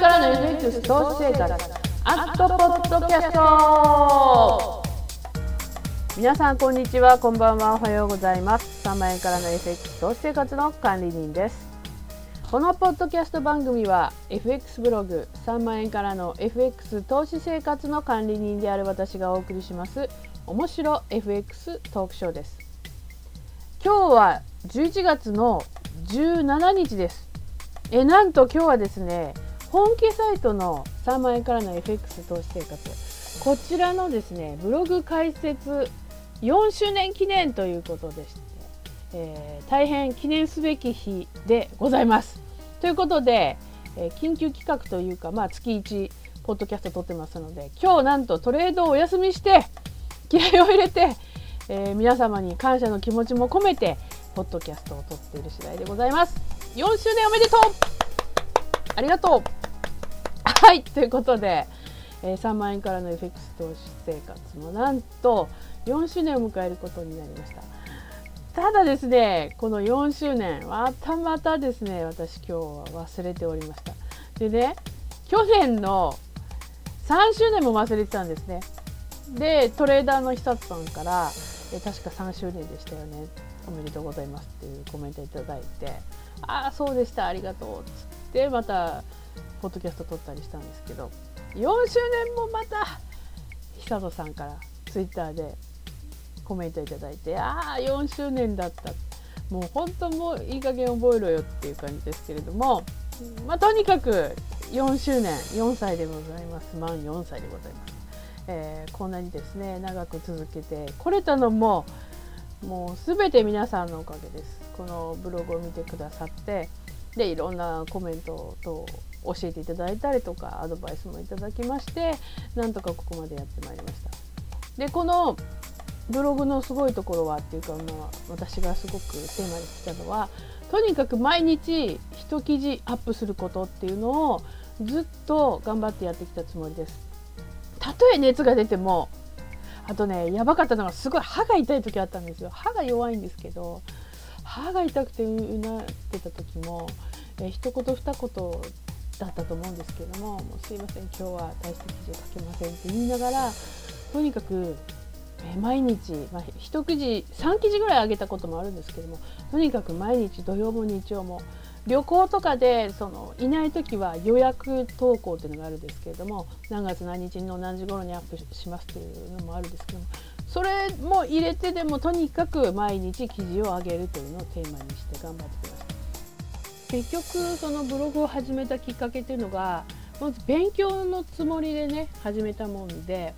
からの FX 投資生活アットポッドキャスト。皆さんこんにちはこんばんはおはようございます。3万円からの FX 投資生活の管理人です。このポッドキャスト番組は FX ブログ3万円からの FX 投資生活の管理人である私がお送りします面白 FX トークショーです。今日は11月の17日です。えなんと今日はですね本気サイトの3万円からの FX 投資生活こちらのですねブログ開設4周年記念ということでして、えー、大変記念すべき日でございます。ということで、えー、緊急企画というか、まあ、月1ポッドキャスト撮ってますので今日なんとトレードをお休みして気合を入れて、えー、皆様に感謝の気持ちも込めてポッドキャストを撮っている次第でございます。4周年おめでとうありがとう。はいということで、えー、3万円からの FX 投資生活もなんと4周年を迎えることになりました。ただですねこの4周年またまたですね私今日は忘れておりました。でね去年の3周年も忘れてたんですね。でトレーダーの久さんからえ確か3周年でしたよね。おめでとうございますっていうコメントいただいてああそうでしたありがとうっつって。またポッドキャスト撮ったりしたんですけど4周年もまた久人さんからツイッターでコメントいただいてああ4周年だった。もう本当もういい加減覚えろよっていう感じですけれどもまあ、とにかく4周年4歳でございます。満4歳でございます、えー、こんなにですね長く続けてこれたのももう全て皆さんのおかげです。このブログを見てくださってでいろんなコメントと教えていただいたりとかアドバイスもいただきましてなんとかここまでやってまいりました。でこのブログのすごいところはっていうか、まあ、私がすごくテーマにしたのはとにかく毎日一記事アップすることっていうのをずっと頑張ってやってきたつもりです。たとえ熱が出てもあとねやばかったのがすごい歯が痛い時あったんですよ。歯が弱いんですけど歯が痛くてうなってた時も、え一言二言だったと思うんですけども「もうすいません今日は大した記事を書けません」って言いながらとにかくえ毎日、まあ、1記事3記事ぐらい上げたこともあるんですけどもとにかく毎日土曜も日曜も旅行とかでそのいない時は予約投稿っていうのがあるんですけれども何月何日の何時頃にアップしますというのもあるんですけどもそれも入れてでもとにかく毎日記事を上げるというのをテーマにして頑張ってきました結局そのブログを始めたきっかけっていうのがまず勉強のつもりでね始めたもんで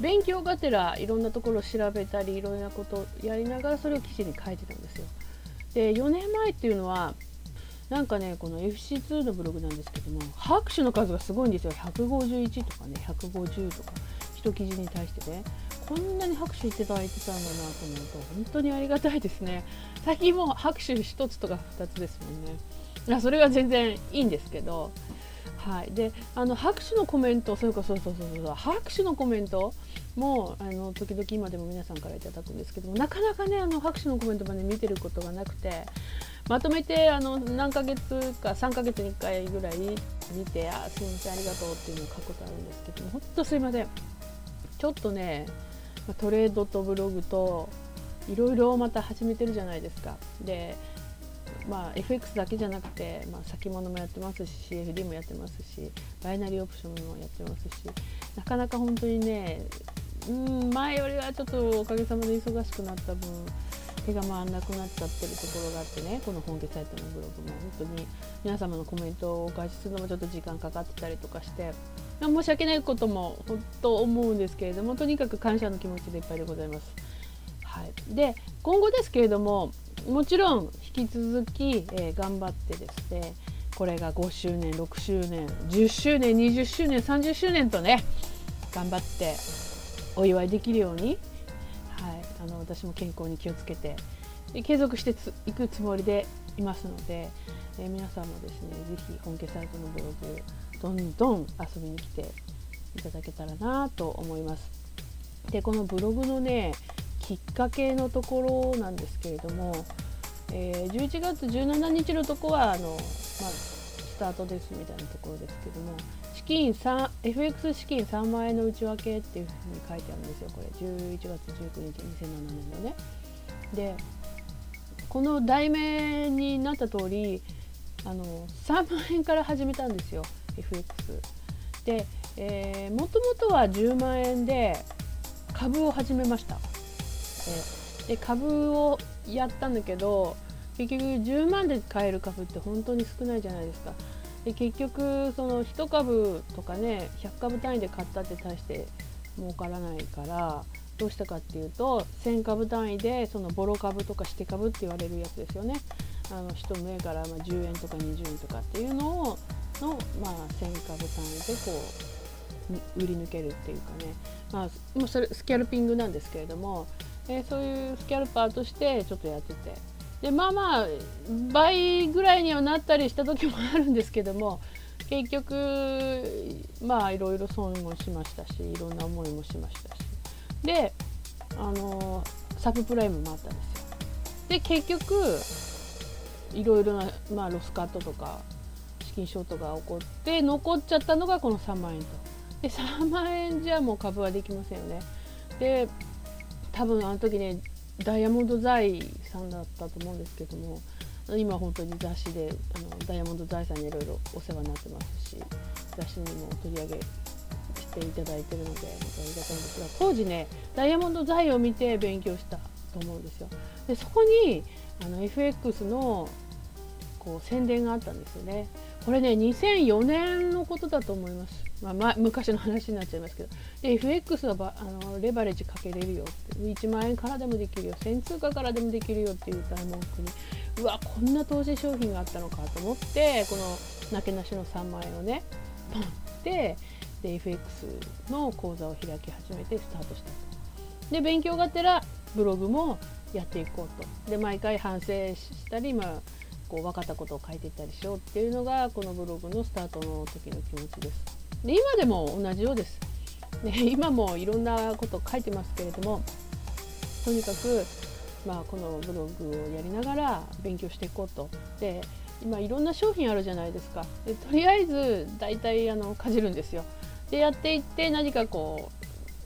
勉強がてらいろんなところを調べたりいろんなことをやりながらそれを記事に書いてたんですよ。で4年前っていうのはなんかねこの FC2 のブログなんですけども拍手の数がすごいんですよ。151とかね150とか一記事に対してね。こんなに拍手いただいてたんだなと思うと本当にありがたいですね。最近も拍手1つとか2つですもんね。いやそれは全然いいんですけど。はい、であの拍手のコメントそうかそうそうそうそう拍手のコメントもあの時々今でも皆さんからいただくんですけどもなかなかねあの拍手のコメントまで見てることがなくてまとめてあの何ヶ月か3ヶ月に1回ぐらい見てあすいませんありがとうっていうのを書くことあるんですけども本当すいません。ちょっとねトレードとブログといろいろまた始めてるじゃないですか。でまあ、FX だけじゃなくて、まあ、先物もやってますし CFD もやってますしバイナリーオプションもやってますしなかなか本当にねうん前よりはちょっとおかげさまで忙しくなった分手が回らなくなっちゃってるところがあってねこの本家サイトのブログも本当に皆様のコメントをお返しするのもちょっと時間かかってたりとかして申し訳ないことも本当思うんですけれどもとにかく感謝の気持ちでいっぱいでございます。はい、で今後ですけれどももちろん引き続き、えー、頑張ってですねこれが5周年6周年10周年20周年30周年とね頑張ってお祝いできるように、はい、あの私も健康に気をつけて継続していくつもりでいますので、え、皆さんもですね是非本家サイトのブログどんどん遊びに来ていただけたらなと思います。でこのブログのねきっかけのところなんですけれども、えー、11月17日のとこはあの、まあ、スタートですみたいなところですけども資金 FX 資金3万円の内訳っていうふうに書いてあるんですよこれ11月19日2007年のね。でこの題名になった通りあの3万円から始めたんですよ FX。で、えー、もともとは10万円で株を始めました。えで株をやったんだけど結局10万で買える株って本当に少ないじゃないですか。で結局その1株とかね100株単位で買ったって大して儲からないからどうしたかっていうと1000株単位でそのボロ株とかして株って言われるやつですよね。あの1目からま10円とか20円とかっていうのをの、まあ、1000株単位でこう売り抜けるっていうかね、まあ、それスキャルピングなんですけれども、えー、そういうスキャルパーとしてちょっとやっててでまあまあ倍ぐらいにはなったりした時もあるんですけども結局まあいろいろ損もしましたしいろんな思いもしましたしであのサブプライムもあったんですよ。で結局いろいろな、まあ、ロスカットとか資金ショートが起こって残っちゃったのがこの3万円と。で3万円じゃもう株はできませんよね。で多分あの時ねダイヤモンド財さんだったと思うんですけども今本当に雑誌であのダイヤモンド財さんにいろいろお世話になってますし雑誌にも取り上げしていただいてるのでありがたいんですが当時ねダイヤモンド財を見て勉強したと思うんですよ。でそこにあの FX のこう宣伝があったんですよね。これね2004年のことだと思います。まあ、ま昔の話になっちゃいますけど。で FX はばあのレバレッジかけれるよって。1万円からでもできるよ。1000通貨からでもできるよっていう大文句に。うわこんな投資商品があったのかと思ってこのなけなしの3万円をね持ってで FX の講座を開き始めてスタートした。で勉強がてらブログもやっていこうと。で毎回反省したり、まあ、こう分かったことを書いていったりしようっていうのがこのブログのスタートの時の気持ちです。で今でも同じようです。で 今もいろんなこと書いてますけれどもとにかく、まあ、このブログをやりながら勉強していこうと。で今いろんな商品あるじゃないですか。でとりあえず大体あのかじるんですよ。でやっていって何かこ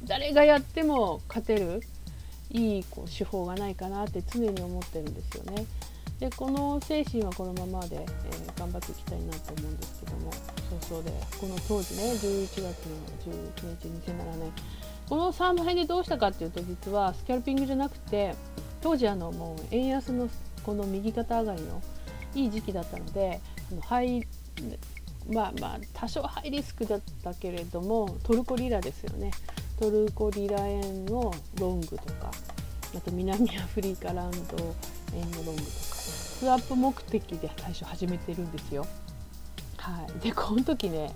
う誰がやっても勝てるいいこう手法がないかなって常に思ってるんですよね。でこの精神はこのままで、えー、頑張っていきたいなと思うんですけども早々でこの当時ね11月の11日2007年この3万円でどうしたかっていうと実はスキャルピングじゃなくて当時あのもう円安のこの右肩上がりのいい時期だったのであのハイまあまあ多少ハイリスクだったけれどもトルコリラですよね。トルコリラ円のロングとかあと南アフリカランド円のロングとかスワップ目的で最初始めてるんですよ。はい、でこの時ね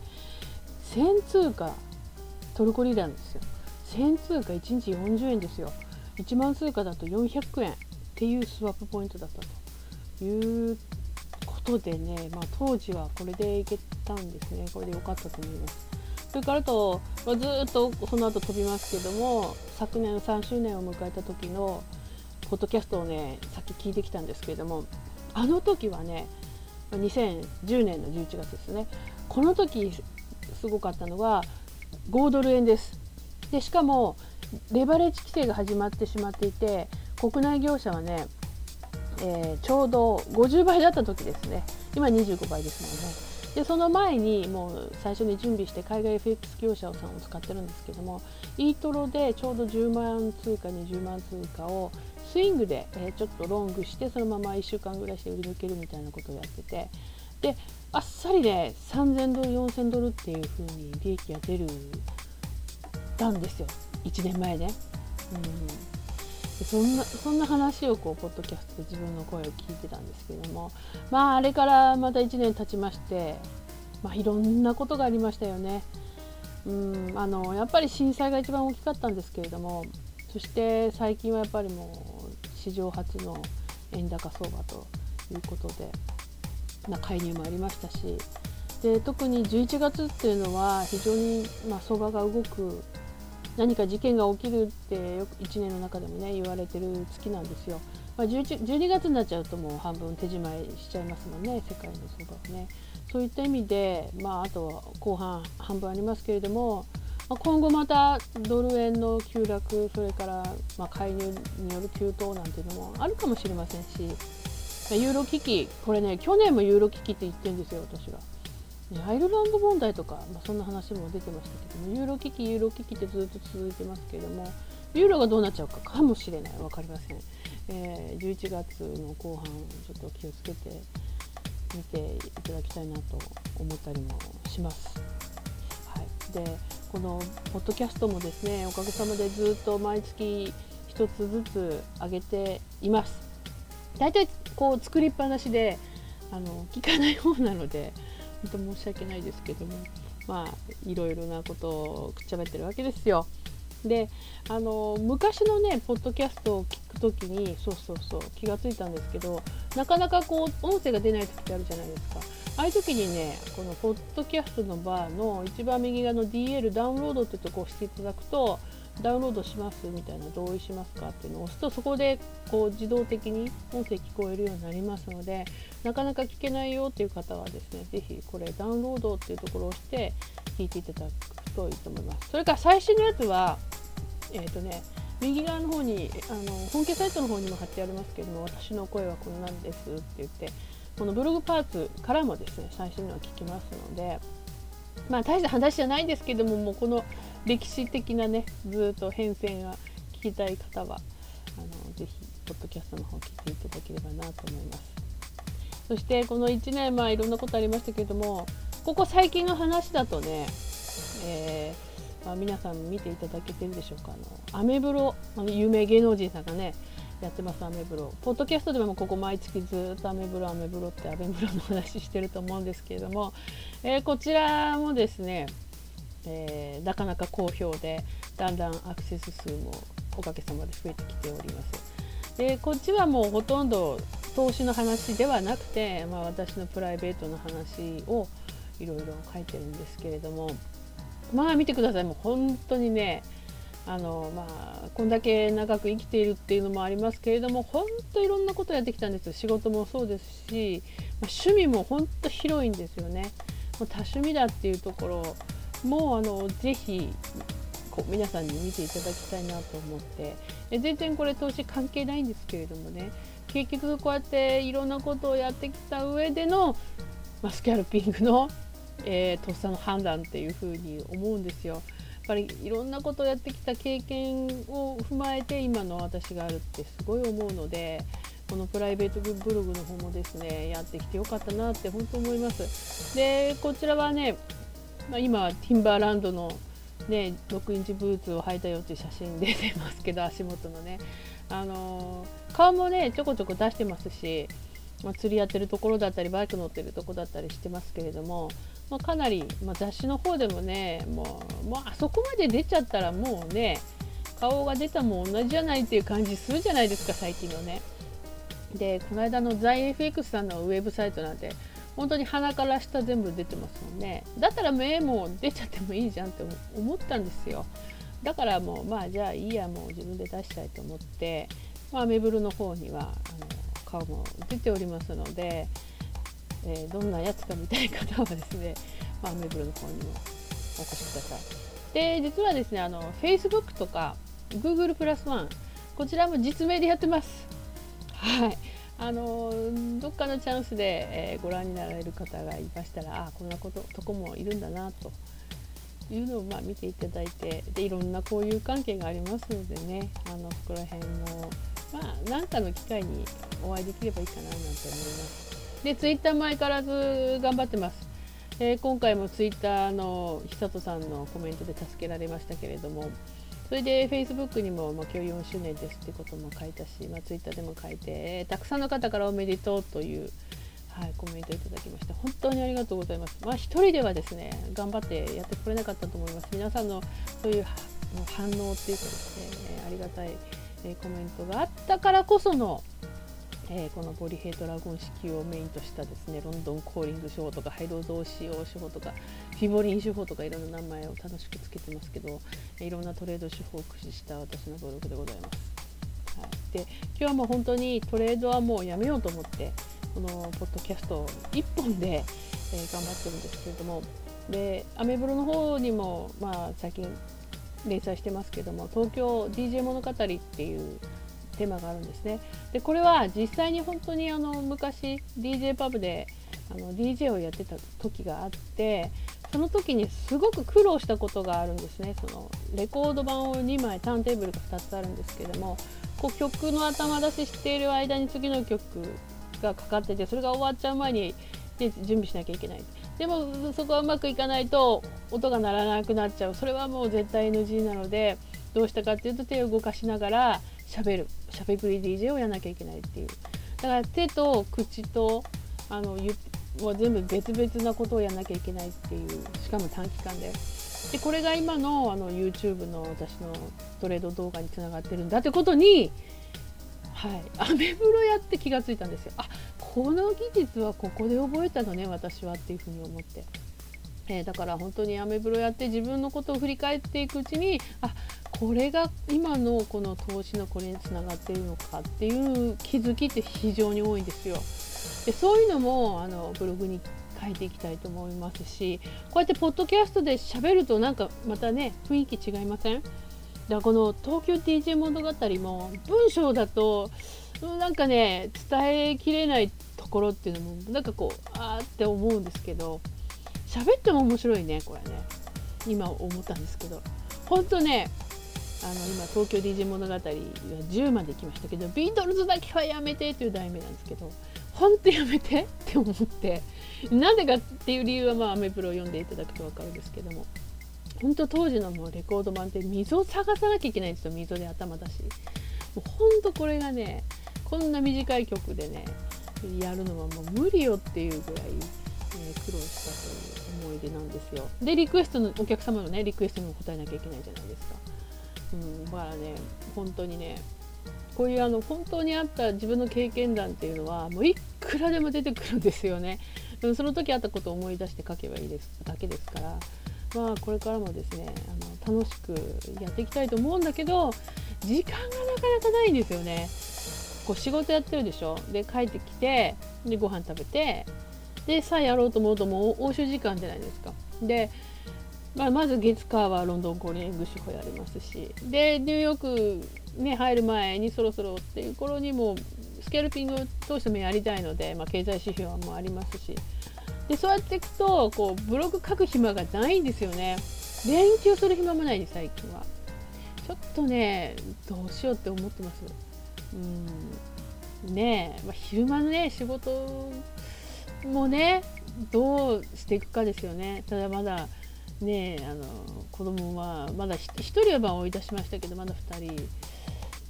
1000通貨トルコリラなんですよ。1000通貨1日40円ですよ。1万通貨だと400円っていうスワップポイントだったということでね、まあ、当時はこれでいけたんですねこれで良かったと思います。それからと、まあ、ずっとその後飛びますけども昨年3周年を迎えた時のポッドキャストをねさっき聞いてきたんですけれどもあの時はね2010年の11月ですね。この時すごかったのは5ドル円です。でしかもレバレッジ規制が始まってしまっていて国内業者はね、えー、ちょうど50倍だった時ですね。今25倍ですもんね。でその前にもう最初に準備して海外 FX 業者さんを使ってるんですけどもイートロでちょうど10万通貨20万通貨をスイングで、えちょっとロングしてそのまま1週間ぐらいして売り抜けるみたいなことをやっててであっさりね3000ドル4000ドルっていう風に利益が出るたんですよ1年前ね。うんそんなそんな話をこうポッドキャストで自分の声を聞いてたんですけどもまああれからまた1年経ちまして、まあ、いろんなことがありましたよね。うんあのやっぱり震災が一番大きかったんですけれどもそして最近はやっぱりもう史上初の円高相場ということでな介入もありましたしで特に11月っていうのは非常に、まあ、相場が動く何か事件が起きるってよく1年の中でもね言われてる月なんですよ。まあ、12月になっちゃうともう半分手締まいしちゃいますもんね世界の相場はね。そういった意味で、まあ、あと後半半分ありますけれども、ま、今後またドル円の急落それからま介入による急騰なんていうのもあるかもしれませんしユーロ危機これね去年もユーロ危機って言ってるんですよ私は。アイルランド問題とか、まあ、そんな話も出てましたけどもユーロ危機ユーロ危機ってずっと続いてますけれどもユーロがどうなっちゃうかかもしれない分かりません、えー、11月の後半ちょっと気をつけて見ていただきたいなと思ったりもします。はい、でこのポッドキャストもですねおかげさまでずっと毎月1つずつ上げています。大体こう作りっぱなしであの聞かない方なので本当申し訳ないですけどもまあいろいろなことをくっちゃべってるわけですよ。であの昔のねポッドキャストを聞く時にそうそうそう気が付いたんですけどなかなかこう音声が出ない時ってあるじゃないですかああいう時にねこのポッドキャストのバーの一番右側の DL ダウンロードってとこを押していただくとダウンロードしますみたいな同意しますかっていうのを押すとそこでこう自動的に音声聞こえるようになりますのでなかなか聞けないよっていう方はですね是非これダウンロードっていうところを押して聞いていただくといいと思います。それから最新のやつはえっ、ー、とね右側の方にあの本家サイトの方にも貼ってありますけども私の声はこんなんですって言ってこのブログパーツからもですね最新のは聞きますのでまあ大した話じゃないんですけどももうこの歴史的なねずっと変遷が聞きたい方はあのぜひポッドキャストの方を聞いていただければなと思います。そしてこの1年まあいろんなことありましたけどもここ最近の話だとね、えーあ皆さん見ていただけてるでしょうか。あのアメブロあの有名芸能人さんがねやってますアメブロ。ポッドキャストでもここ毎月ずっとアメブロアメブロってアメブロの話してると思うんですけれども、えー、こちらもですね、えー、なかなか好評でだんだんアクセス数もおかげさまで増えてきております。でこっちはもうほとんど投資の話ではなくて、まあ、私のプライベートの話をいろいろ書いてるんですけれども。まあ見てください。もう本当にねあのまあこんだけ長く生きているっていうのもありますけれども本当いろんなことやってきたんです。仕事もそうですし、まあ、趣味も本当広いんですよね。もう多趣味だっていうところもあのぜひこう皆さんに見ていただきたいなと思って。え全然これ投資関係ないんですけれどもね。結局こうやっていろんなことをやってきた上での、まあ、スキャルピングのえー、とっさの判断っていうふうに思うんですよ。っぱりいろんなことをやってきた経験を踏まえて今の私があるってすごい思うのでこのプライベートブログの方もですねやってきてよかったなって本当思います。でこちらはね、まあ、今ティンバーランドのね、6インチブーツを履いたよっていう写真出てますけど足元のね、あの、顔もねちょこちょこ出してますし、まあ、釣りやってるところだったりバイク乗ってるところだったりしてますけれどもまあ、かなり、まあ、雑誌の方でもねもうもうあそこまで出ちゃったらもうね顔が出たも同じじゃないっていう感じするじゃないですか最近のね。でこの間のザイ FX さんのウェブサイトなんて本当に鼻から下全部出てますもんねだったら目も出ちゃってもいいじゃんって思ったんですよだからもうまあじゃあいいやもう自分で出したいと思って、まあ、メブルの方にはあの顔も出ておりますのでえー、どんなやつか見たい方はですね、まあ、メブルの方にもお越しください。で実はですねあの Facebook とか Google プラスワンこちらも実名でやってます。はいあのどっかのチャンスで、えー、ご覧になられる方がいましたらあこんなこととこもいるんだなというのをまあ見ていただいてでいろんな交友関係がありますのでねあのそこら辺もまあ何かの機会にお会いできればいいかななんて思います。でツイッターも相変わらず頑張ってます、えー、今回もツイッターの久人さんのコメントで助けられましたけれどもそれで Facebook にも、まあ、今日4周年ですってことも書いたし、まあ、ツイッターでも書いて、えー、たくさんの方からおめでとうという、はい、コメントいただきました。本当にありがとうございます。まあ一人ではですね頑張ってやってこれなかったと思います。皆さんのそういう反応っていうかですねありがたい、コメントがあったからこそのえー、このボリヘイドラゴン式をメインとしたですねロンドンコーリング手法とかハイド増使用手法とかフィボリン手法とかいろんな名前を楽しくつけてますけどいろんなトレード手法を駆使した私のブログでございます。はいて今日はもう本当にトレードはもうやめようと思ってこのポッドキャスト1本で、えー、頑張ってるんですけれどもでアメブロの方にも、まあ、最近連載してますけども東京 DJ 物語っていうテーマがあるんですね。でこれは実際に本当にあの昔 DJ パブであの DJ をやってた時があってその時にすごく苦労したことがあるんですね。そのレコード版を2枚ターンテーブルが2つあるんですけどもこう曲の頭出ししている間に次の曲がかかっててそれが終わっちゃう前に、で準備しなきゃいけない。でもそこはうまくいかないと音が鳴らなくなっちゃう。それはもう絶対 NG なのでどうしたかっていうと手を動かしながらしゃべる。しゃべくり DJ をやらなきゃいけないっていう。だから手と口とあのは全部別々なことをやらなきゃいけないっていうしかも短期間で。でこれが今のあの YouTube の私のトレード動画につながってるんだってことにはい。アメブロやって気がついたんですよ。あこの技術はここで覚えたのね私はっていうふうに思って。えー、だから本当にアメブロやって自分のことを振り返っていくうちにあこれが今のこの投資のこれにつながっているのかっていう気づきって非常に多いんですよ。でそういうのもあのブログに書いていきたいと思いますしこうやってポッドキャストで喋るとなんかまたね雰囲気違いません？だからこの東京 DJ 物語も文章だとなんかね伝えきれないところっていうのもなんかこうあーって思うんですけど喋っても面白いねこれね。今思ったんですけど。本当ねあの今東京 DJ 物語は10まで来ましたけどビートルズだけはやめてという題名なんですけど本当やめてって思ってなんでかっていう理由はまあアメプロを読んでいただくと分かるんですけども本当当時のもうレコード版って溝を探さなきゃいけないんですよ。溝で頭だし。もう本当これがねこんな短い曲でねやるのはもう無理よっていうぐらい、え、苦労したという思い出なんですよ。でリクエストのお客様のねリクエストにも答えなきゃいけないじゃないですか、うん、だからね本当にねこういうあの本当にあった自分の経験談っていうのはもういくらでも出てくるんですよね。その時あったことを思い出して書けばいいですだけですから、まあ、これからもですねあの楽しくやっていきたいと思うんだけど時間がなかなかないんですよね。こう仕事やってるでしょで帰ってきてでご飯食べてでさあやろうと思うともう欧州時間じゃないですか。でまあ、まず月火はロンドン五輪グシホやりますしでニューヨークね、入る前にそろそろっていう頃にもスケルピングをどうしてもやりたいので、まあ、経済指標もありますしでそうやっていくとこうブログ書く暇がないんですよね。勉強する暇もないね最近は。ちょっとねどうしようって思ってます。うん。ねえ、まあ、昼間のね仕事もねどうしていくかですよね。ただまだねあの子供はまだ1人はまあ追い出しましたけどまだ2人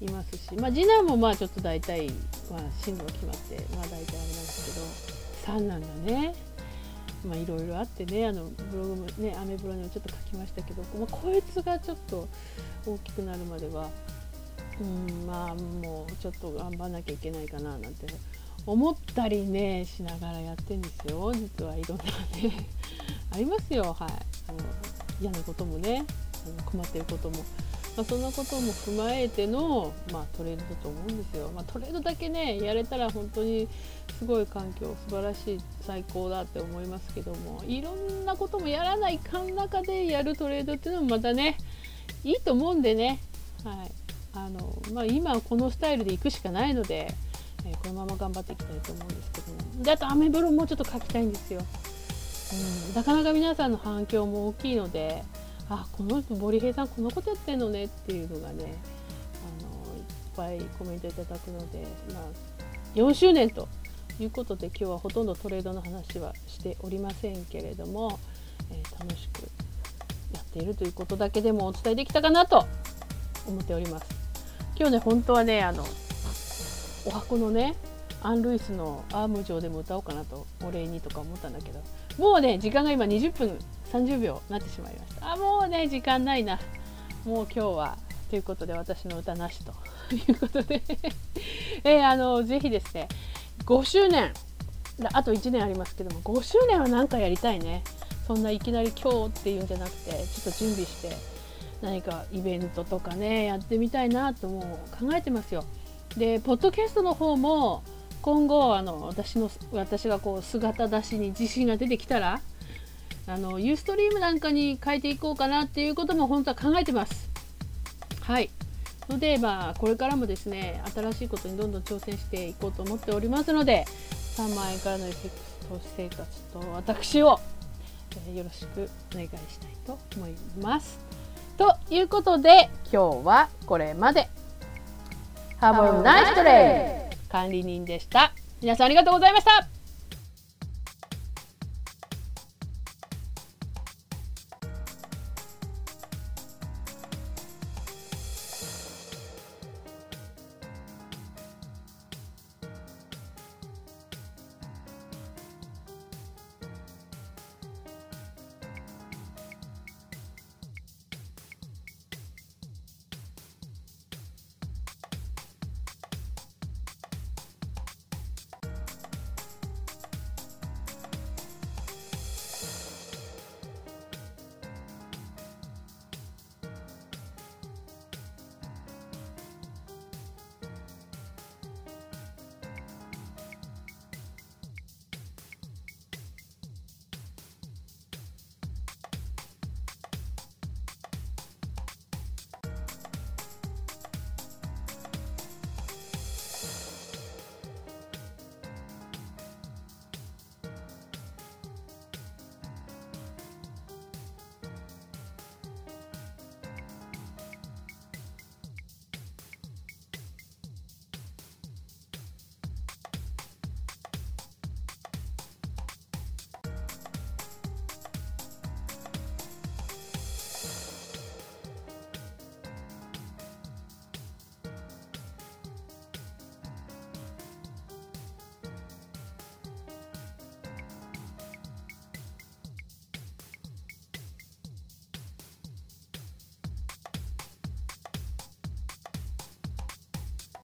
いますし、まあ、次男もまあちょっと大体、まあ、進路が決まって、まあ、大体あれなんですけど三男がねまあいろいろあってねあのブログもねアメブロにもちょっと書きましたけど、まあ、こいつがちょっと大きくなるまではうんまあもうちょっと頑張んなきゃいけないかななんて思ったりねしながらやってんですよ実は。いろんなね。ありますよ。はい。あの嫌なこともねあの困っていることも。まあ、そんなことも踏まえての、まあ、トレードだと思うんですよ。まあ、トレードだけねやれたら本当にすごい環境素晴らしい最高だって思いますけどもいろんなこともやらないかん中でやるトレードっていうのもまたねいいと思うんでね、はい。あのまあ、今はこのスタイルでいくしかないので、えー、このまま頑張っていきたいと思うんですけども。であとアメブロもうちょっと書きたいんですよ。うん、なかなか皆さんの反響も大きいのであこの人森平さんこのことやってんのねっていうのがねあのいっぱいコメントいただくので、まあ、4周年ということで今日はほとんどトレードの話はしておりませんけれども、えー、楽しくやっているということだけでもお伝えできたかなと思っております。今日ね本当はねあのお箱のねアン・ルイスのアーム上でも歌おうかなとお礼にとか思ったんだけどもうね時間が今20分30秒なってしまいました。あもうね時間ないな。もう今日はということで私の歌なしと。いうことで。えー、あのぜひですね5周年。あと1年ありますけども5周年は何かやりたいね。そんないきなり今日っていうんじゃなくてちょっと準備して何かイベントとかねやってみたいなとも考えてますよ。でポッドキャストの方も今後あの私の私がこう姿出しに自信が出てきたらあのユーストリームなんかに変えていこうかなっていうことも本当は考えてます。はいのでまあこれからもですね新しいことにどんどん挑戦していこうと思っておりますので3万円からの FX 投資生活と私を、えよろしくお願いしたいと思います。ということで今日はこれまで。Have a nice day! 管理人でした。皆さんありがとうございました。